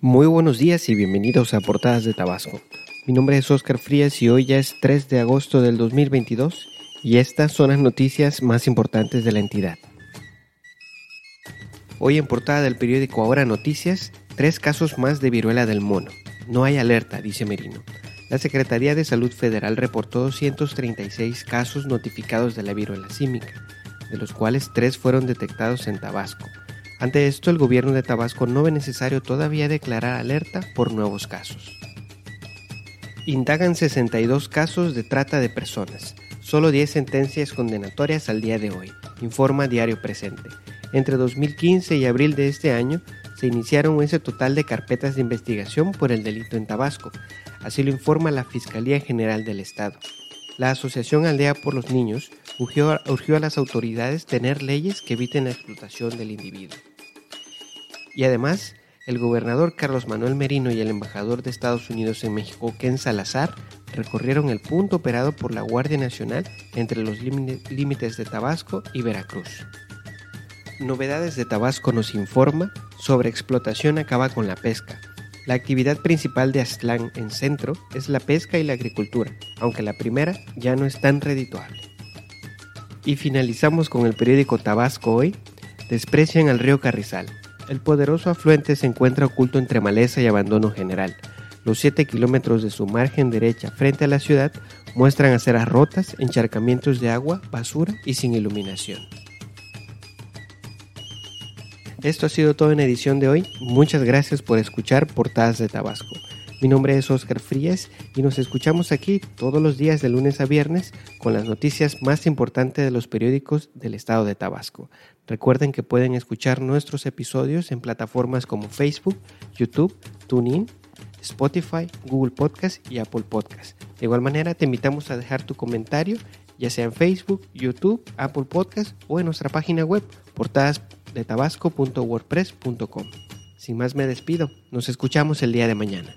Muy buenos días y bienvenidos a Portadas de Tabasco. Mi nombre es Oscar Frías y hoy ya es 3 de agosto del 2022 y estas son las noticias más importantes de la entidad. Hoy en portada del periódico Ahora Noticias, tres casos más de viruela del mono. No hay alerta, dice Merino. La Secretaría de Salud Federal reportó 236 casos notificados de la viruela símica, de los cuales tres fueron detectados en Tabasco. Ante esto, el gobierno de Tabasco no ve necesario todavía declarar alerta por nuevos casos. Indagan 62 casos de trata de personas, solo 10 sentencias condenatorias al día de hoy, informa Diario Presente. Entre 2015 y abril de este año se iniciaron ese total de carpetas de investigación por el delito en Tabasco, así lo informa la Fiscalía General del Estado. La Asociación Aldea por los Niños urgió, a las autoridades tener leyes que eviten la explotación del individuo. Y además, el gobernador Carlos Manuel Merino y el embajador de Estados Unidos en México, Ken Salazar, recorrieron el punto operado por la Guardia Nacional entre los límites de Tabasco y Veracruz. Novedades de Tabasco nos informa sobre explotación acaba con la pesca. La actividad principal de Aztlán en centro es la pesca y la agricultura, aunque la primera ya no es tan redituable. Y finalizamos con el periódico Tabasco hoy. Desprecian al río Carrizal. El poderoso afluente se encuentra oculto entre maleza y abandono general. Los 7 kilómetros de su margen derecha frente a la ciudad muestran aceras rotas, encharcamientos de agua, basura y sin iluminación. Esto ha sido todo en edición de hoy. Muchas gracias por escuchar Portadas de Tabasco. Mi nombre es Oscar Frías y nos escuchamos aquí todos los días de lunes a viernes con las noticias más importantes de los periódicos del estado de Tabasco. Recuerden que pueden escuchar nuestros episodios en plataformas como Facebook, YouTube, TuneIn, Spotify, Google Podcast y Apple Podcast. De igual manera, te invitamos a dejar tu comentario, ya sea en Facebook, YouTube, Apple Podcast o en nuestra página web portadasdetabasco.wordpress.com. Sin más me despido, nos escuchamos el día de mañana.